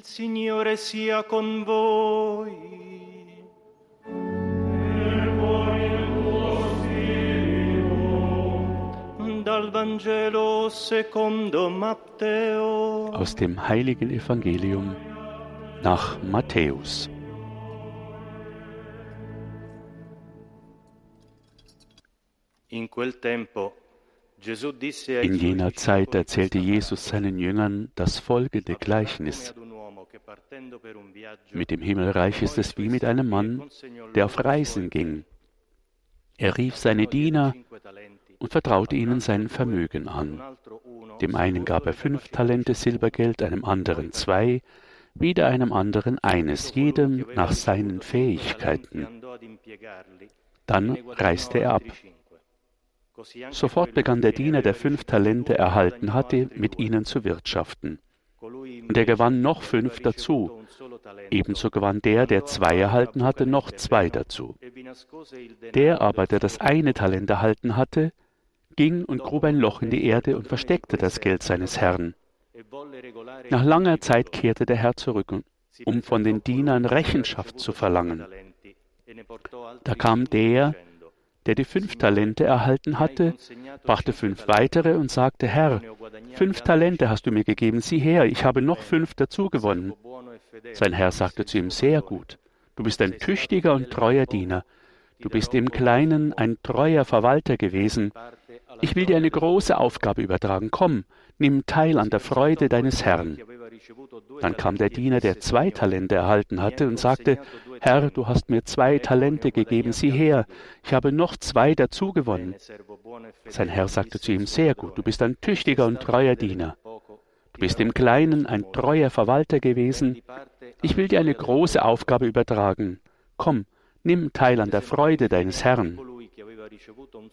Il Signore sia con voi. Dal Vangelo secondo Matteo. Aus dem heiligen Evangelium nach Matthäus. In quel tempo in jener Zeit erzählte Jesus seinen Jüngern das folgende Gleichnis. Mit dem Himmelreich ist es wie mit einem Mann, der auf Reisen ging. Er rief seine Diener und vertraute ihnen sein Vermögen an. Dem einen gab er fünf Talente Silbergeld, einem anderen zwei, wieder einem anderen eines, jedem nach seinen Fähigkeiten. Dann reiste er ab. Sofort begann der Diener, der fünf Talente erhalten hatte, mit ihnen zu wirtschaften. Und er gewann noch fünf dazu. Ebenso gewann der, der zwei erhalten hatte, noch zwei dazu. Der aber, der das eine Talent erhalten hatte, ging und grub ein Loch in die Erde und versteckte das Geld seines Herrn. Nach langer Zeit kehrte der Herr zurück, um von den Dienern Rechenschaft zu verlangen. Da kam der, der die fünf Talente erhalten hatte, brachte fünf weitere und sagte, Herr, fünf Talente hast du mir gegeben, sieh her, ich habe noch fünf dazugewonnen. Sein Herr sagte zu ihm, sehr gut, du bist ein tüchtiger und treuer Diener, du bist im Kleinen ein treuer Verwalter gewesen, ich will dir eine große Aufgabe übertragen, komm, nimm teil an der Freude deines Herrn. Dann kam der Diener, der zwei Talente erhalten hatte, und sagte, Herr, du hast mir zwei Talente gegeben, sieh her, ich habe noch zwei dazugewonnen. Sein Herr sagte zu ihm, sehr gut, du bist ein tüchtiger und treuer Diener. Du bist im Kleinen ein treuer Verwalter gewesen. Ich will dir eine große Aufgabe übertragen. Komm, nimm teil an der Freude deines Herrn.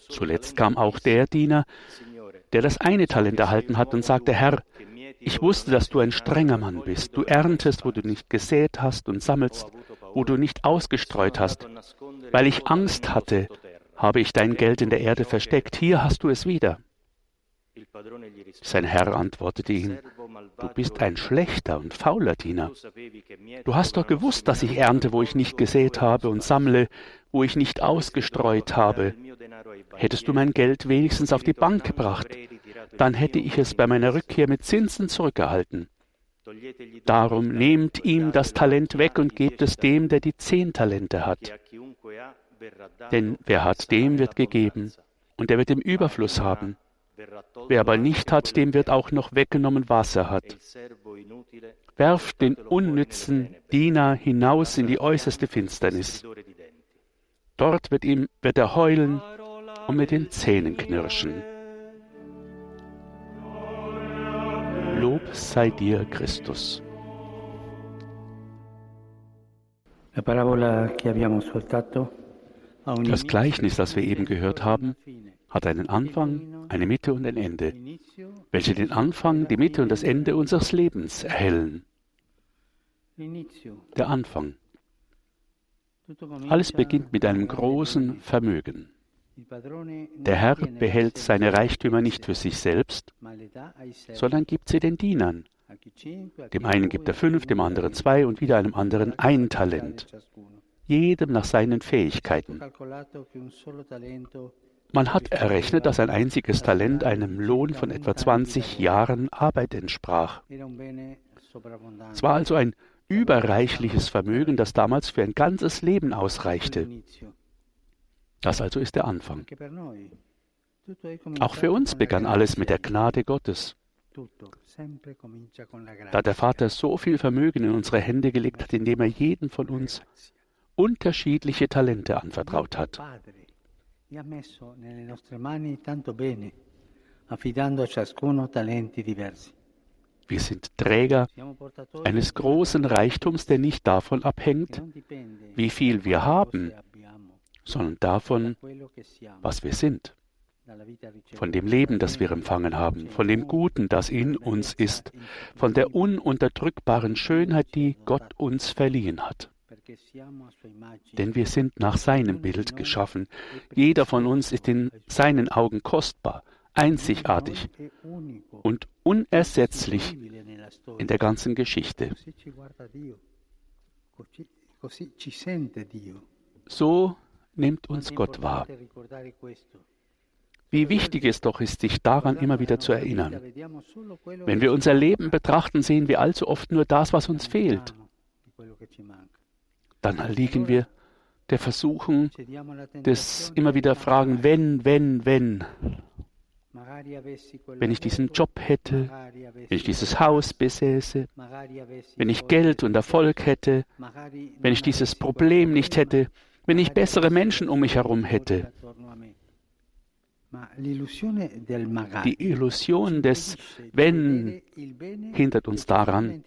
Zuletzt kam auch der Diener, der das eine Talent erhalten hat und sagte, Herr, ich wusste, dass du ein strenger Mann bist. Du erntest, wo du nicht gesät hast und sammelst, wo du nicht ausgestreut hast. Weil ich Angst hatte, habe ich dein Geld in der Erde versteckt. Hier hast du es wieder. Sein Herr antwortete ihm, du bist ein schlechter und fauler Diener. Du hast doch gewusst, dass ich ernte, wo ich nicht gesät habe und sammle, wo ich nicht ausgestreut habe. Hättest du mein Geld wenigstens auf die Bank gebracht, dann hätte ich es bei meiner Rückkehr mit Zinsen zurückgehalten. Darum nehmt ihm das Talent weg und gebt es dem, der die zehn Talente hat. Denn wer hat, dem wird gegeben, und er wird im Überfluss haben. Wer aber nicht hat, dem wird auch noch weggenommen, was er hat. Werft den unnützen Diener hinaus in die äußerste Finsternis. Dort wird, ihm, wird er heulen und mit den Zähnen knirschen. Lob sei dir, Christus. Das Gleichnis, das wir eben gehört haben, hat einen Anfang, eine Mitte und ein Ende, welche den Anfang, die Mitte und das Ende unseres Lebens erhellen. Der Anfang. Alles beginnt mit einem großen Vermögen. Der Herr behält seine Reichtümer nicht für sich selbst, sondern gibt sie den Dienern. Dem einen gibt er fünf, dem anderen zwei und wieder einem anderen ein Talent, jedem nach seinen Fähigkeiten. Man hat errechnet, dass ein einziges Talent einem Lohn von etwa 20 Jahren Arbeit entsprach. Es war also ein überreichliches Vermögen, das damals für ein ganzes Leben ausreichte. Das also ist der Anfang. Auch für uns begann alles mit der Gnade Gottes. Da der Vater so viel Vermögen in unsere Hände gelegt hat, indem er jeden von uns unterschiedliche Talente anvertraut hat. Wir sind Träger eines großen Reichtums, der nicht davon abhängt, wie viel wir haben, sondern davon, was wir sind, von dem Leben, das wir empfangen haben, von dem Guten, das in uns ist, von der ununterdrückbaren Schönheit, die Gott uns verliehen hat. Denn wir sind nach seinem Bild geschaffen. Jeder von uns ist in seinen Augen kostbar, einzigartig und unersetzlich in der ganzen Geschichte. So nimmt uns Gott wahr. Wie wichtig es doch ist, sich daran immer wieder zu erinnern. Wenn wir unser Leben betrachten, sehen wir allzu oft nur das, was uns fehlt. Dann erliegen wir der Versuchung des immer wieder Fragen, wenn, wenn, wenn. Wenn ich diesen Job hätte, wenn ich dieses Haus besäße, wenn ich Geld und Erfolg hätte, wenn ich dieses Problem nicht hätte, wenn ich bessere Menschen um mich herum hätte. Die Illusion des Wenn hindert uns daran,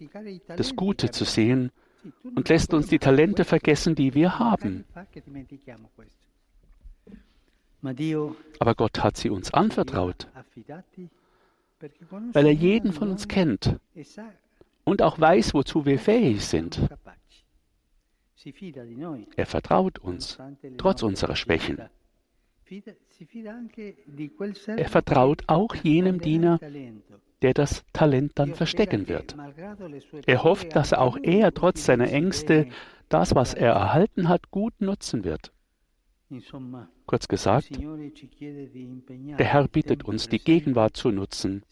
das Gute zu sehen und lässt uns die Talente vergessen, die wir haben. Aber Gott hat sie uns anvertraut, weil er jeden von uns kennt und auch weiß, wozu wir fähig sind. Er vertraut uns, trotz unserer Schwächen. Er vertraut auch jenem Diener, der das Talent dann verstecken wird. Er hofft, dass auch er trotz seiner Ängste das, was er erhalten hat, gut nutzen wird. Kurz gesagt, der Herr bittet uns, die Gegenwart zu nutzen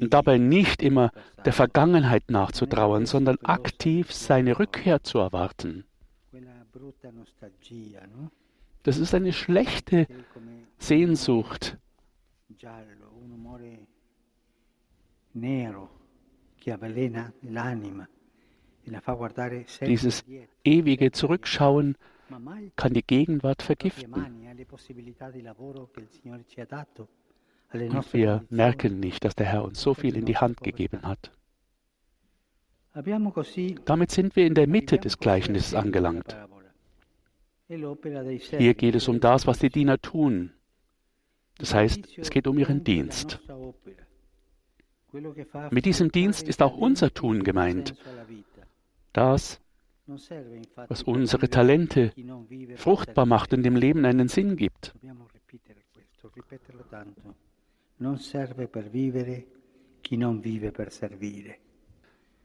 und dabei nicht immer der Vergangenheit nachzutrauern, sondern aktiv seine Rückkehr zu erwarten. Das ist eine schlechte Sehnsucht, dieses ewige Zurückschauen kann die Gegenwart vergiften. Und wir merken nicht, dass der Herr uns so viel in die Hand gegeben hat. Damit sind wir in der Mitte des Gleichnisses angelangt. Hier geht es um das, was die Diener tun. Das heißt, es geht um ihren Dienst. Mit diesem Dienst ist auch unser Tun gemeint. Das, was unsere Talente fruchtbar macht und dem Leben einen Sinn gibt.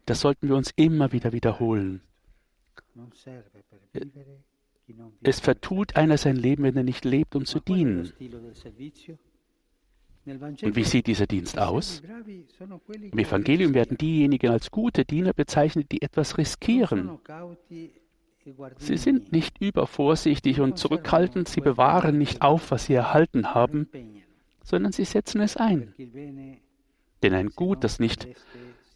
Das sollten wir uns immer wieder wiederholen. Es vertut einer sein Leben, wenn er nicht lebt, um zu dienen. Und wie sieht dieser Dienst aus? Im Evangelium werden diejenigen als gute Diener bezeichnet, die etwas riskieren. Sie sind nicht übervorsichtig und zurückhaltend, sie bewahren nicht auf, was sie erhalten haben, sondern sie setzen es ein. Denn ein Gut, das nicht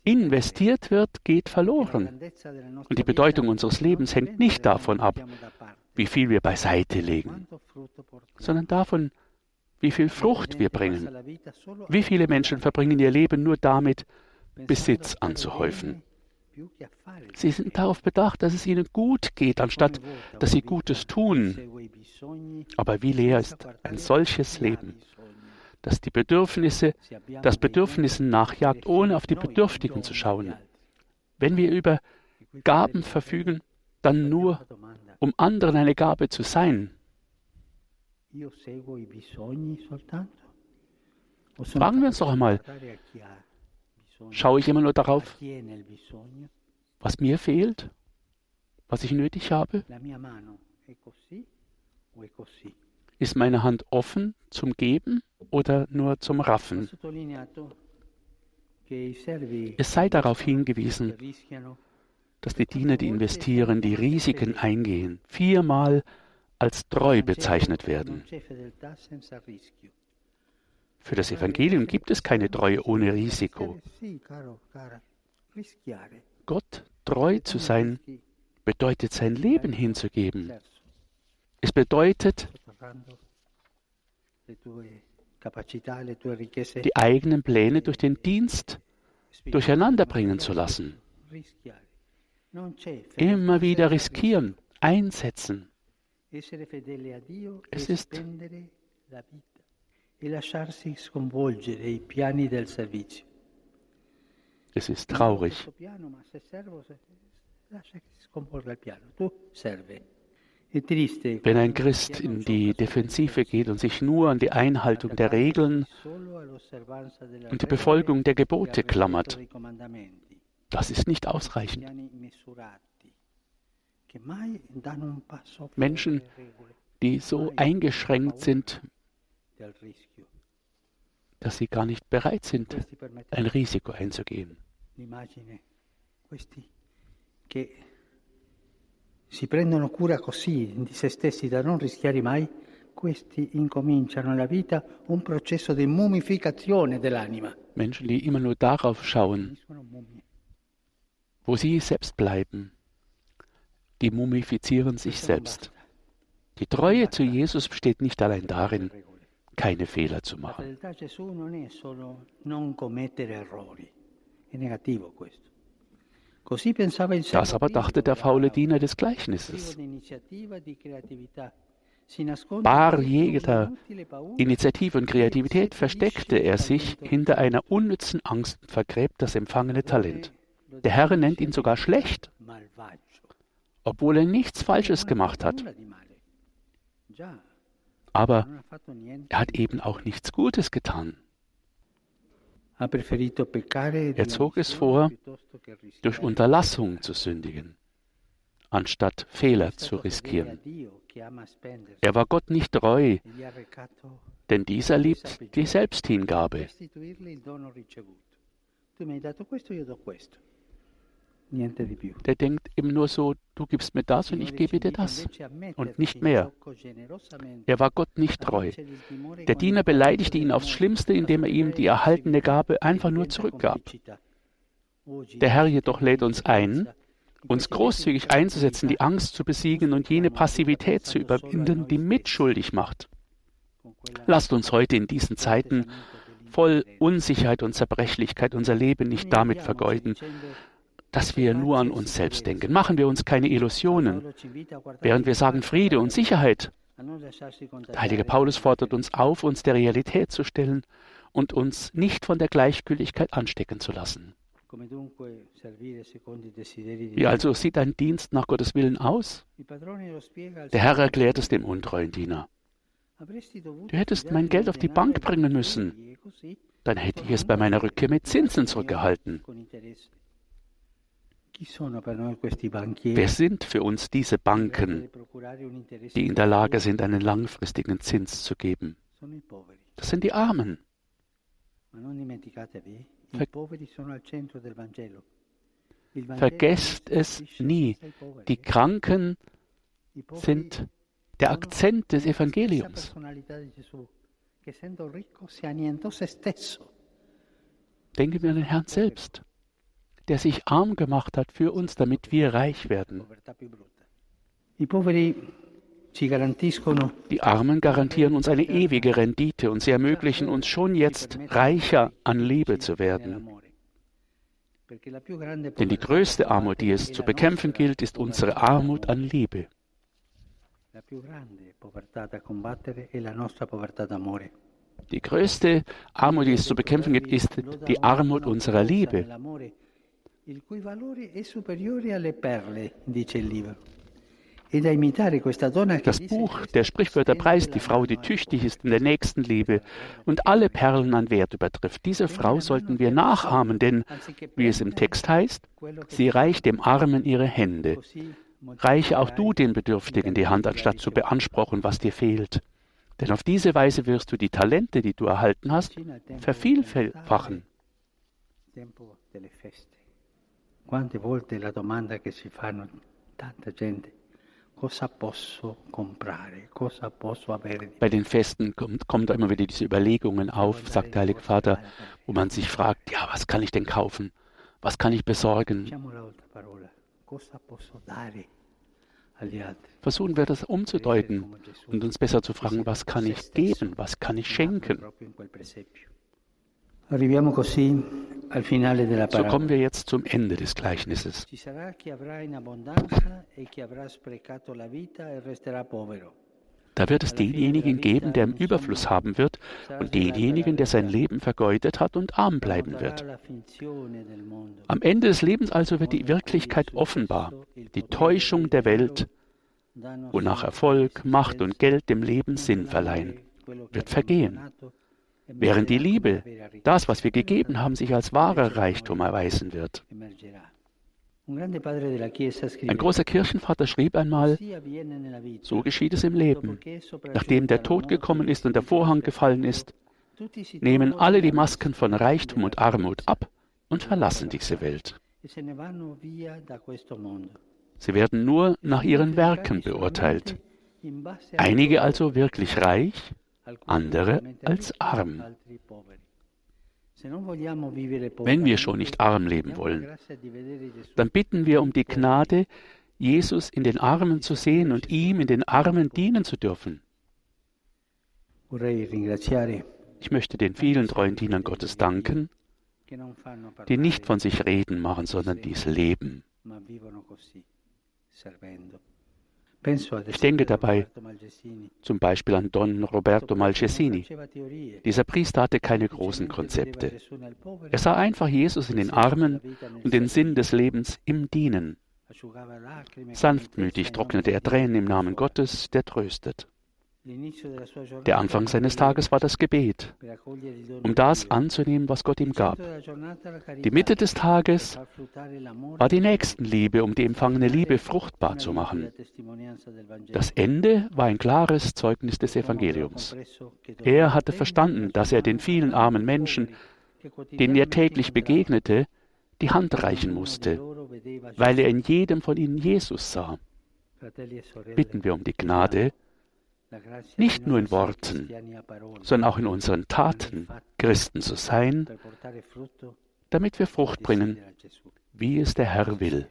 investiert wird, geht verloren. Und die Bedeutung unseres Lebens hängt nicht davon ab, wie viel wir beiseite legen, sondern davon, wie viel Frucht wir bringen. Wie viele Menschen verbringen ihr Leben nur damit, Besitz anzuhäufen. Sie sind darauf bedacht, dass es ihnen gut geht, anstatt dass sie Gutes tun. Aber wie leer ist ein solches Leben, das die Bedürfnisse, das Bedürfnissen nachjagt, ohne auf die Bedürftigen zu schauen. Wenn wir über Gaben verfügen, dann nur, um anderen eine Gabe zu sein. Fragen wir uns doch einmal, schaue ich immer nur darauf, was mir fehlt, was ich nötig habe? Ist meine Hand offen zum Geben oder nur zum Raffen? Es sei darauf hingewiesen, dass die Diener, die investieren, die Risiken eingehen, viermal als treu bezeichnet werden. Für das Evangelium gibt es keine Treue ohne Risiko. Gott treu zu sein bedeutet sein Leben hinzugeben. Es bedeutet, die eigenen Pläne durch den Dienst durcheinanderbringen zu lassen. Immer wieder riskieren, einsetzen. Es ist es ist traurig. Wenn ein Christ in die Defensive geht und sich nur an die Einhaltung der Regeln und die Befolgung der Gebote klammert, das ist nicht ausreichend. Menschen, die so eingeschränkt sind, dass sie gar nicht bereit sind, ein Risiko einzugehen. si prendono cura così di se stessi da non rischiare mai, questi incominciano nella vita un processo di mummificazione dell'anima. Menschen, die immer nur darauf schauen, wo sie selbst bleiben, die mumifizieren sich selbst. Die Treue zu Jesus besteht nicht allein darin, keine Fehler zu machen. Das aber dachte der faule Diener des Gleichnisses. Bar jeder Initiative und Kreativität versteckte er sich hinter einer unnützen Angst und vergräbt das empfangene Talent. Der Herr nennt ihn sogar schlecht, obwohl er nichts Falsches gemacht hat. Aber er hat eben auch nichts Gutes getan. Er zog es vor, durch Unterlassung zu sündigen, anstatt Fehler zu riskieren. Er war Gott nicht treu, denn dieser liebt die Selbsthingabe. Der denkt eben nur so, du gibst mir das und ich gebe dir das und nicht mehr. Er war Gott nicht treu. Der Diener beleidigte ihn aufs Schlimmste, indem er ihm die erhaltene Gabe einfach nur zurückgab. Der Herr jedoch lädt uns ein, uns großzügig einzusetzen, die Angst zu besiegen und jene Passivität zu überwinden, die mitschuldig macht. Lasst uns heute in diesen Zeiten voll Unsicherheit und Zerbrechlichkeit unser Leben nicht damit vergeuden, dass wir nur an uns selbst denken. Machen wir uns keine Illusionen. Während wir sagen Friede und Sicherheit, der heilige Paulus fordert uns auf, uns der Realität zu stellen und uns nicht von der Gleichgültigkeit anstecken zu lassen. Wie also sieht ein Dienst nach Gottes Willen aus? Der Herr erklärt es dem untreuen Diener. Du hättest mein Geld auf die Bank bringen müssen. Dann hätte ich es bei meiner Rückkehr mit Zinsen zurückgehalten. Wer sind für uns diese Banken, die in der Lage sind, einen langfristigen Zins zu geben? Das sind die Armen. Ver Vergesst es nie. Die Kranken sind der Akzent des Evangeliums. Denken wir an den Herrn selbst der sich arm gemacht hat für uns, damit wir reich werden. Die Armen garantieren uns eine ewige Rendite und sie ermöglichen uns schon jetzt reicher an Liebe zu werden. Denn die größte Armut, die es zu bekämpfen gilt, ist unsere Armut an Liebe. Die größte Armut, die es zu bekämpfen gibt, ist die Armut unserer Liebe il cui valore è superiore alle perle, dice il libro. Das Buch der Sprichwörter preist die Frau, die tüchtig ist in der Nächstenliebe und alle Perlen an Wert übertrifft. Diese Frau sollten wir nachahmen, denn, wie es im Text heißt, sie reicht dem Armen ihre Hände. Reiche auch du den Bedürftigen die Hand, anstatt zu beanspruchen, was dir fehlt. Denn auf diese Weise wirst du die Talente, die du erhalten hast, vervielfachen. Quante volte la domanda che si fanno tanta gente, cosa posso comprare, cosa posso avere? Bei den Festen kommt, kommt immer wieder diese Überlegungen auf, sagt der Heilige Vater, wo man sich fragt, ja, was kann ich denn kaufen? Was kann ich besorgen? Versuchen wir das umzudeuten und uns besser zu fragen, was kann ich geben, was kann ich schenken? So kommen wir jetzt zum Ende des Gleichnisses. E da wird es denjenigen geben, der im Überfluss haben wird, und denjenigen, der sein Leben vergeudet hat und arm bleiben wird. Am Ende des Lebens also wird die Wirklichkeit offenbar, die Täuschung der Welt wonach Erfolg, Macht und Geld dem Leben Sinn verleihen, wird vergehen, während die Liebe, das, was wir gegeben haben, sich als wahrer Reichtum erweisen wird. Ein großer Kirchenvater schrieb einmal, so geschieht es im Leben. Nachdem der Tod gekommen ist und der Vorhang gefallen ist, nehmen alle die Masken von Reichtum und Armut ab und verlassen diese Welt. Sie werden nur nach ihren Werken beurteilt. Einige also wirklich reich, andere als arm. Wenn wir schon nicht arm leben wollen, dann bitten wir um die Gnade, Jesus in den Armen zu sehen und ihm in den Armen dienen zu dürfen. Ich möchte den vielen treuen Dienern Gottes danken, die nicht von sich reden machen, sondern dies leben. Ich denke dabei zum Beispiel an Don Roberto Malcesini. Dieser Priester hatte keine großen Konzepte. Er sah einfach Jesus in den Armen und den Sinn des Lebens im Dienen. Sanftmütig trocknete er Tränen im Namen Gottes, der tröstet. Der Anfang seines Tages war das Gebet, um das anzunehmen, was Gott ihm gab. Die Mitte des Tages war die Nächstenliebe, um die empfangene Liebe fruchtbar zu machen. Das Ende war ein klares Zeugnis des Evangeliums. Er hatte verstanden, dass er den vielen armen Menschen, denen er täglich begegnete, die Hand reichen musste, weil er in jedem von ihnen Jesus sah. Bitten wir um die Gnade, nicht nur in Worten, sondern auch in unseren Taten Christen zu sein, damit wir Frucht bringen, wie es der Herr will.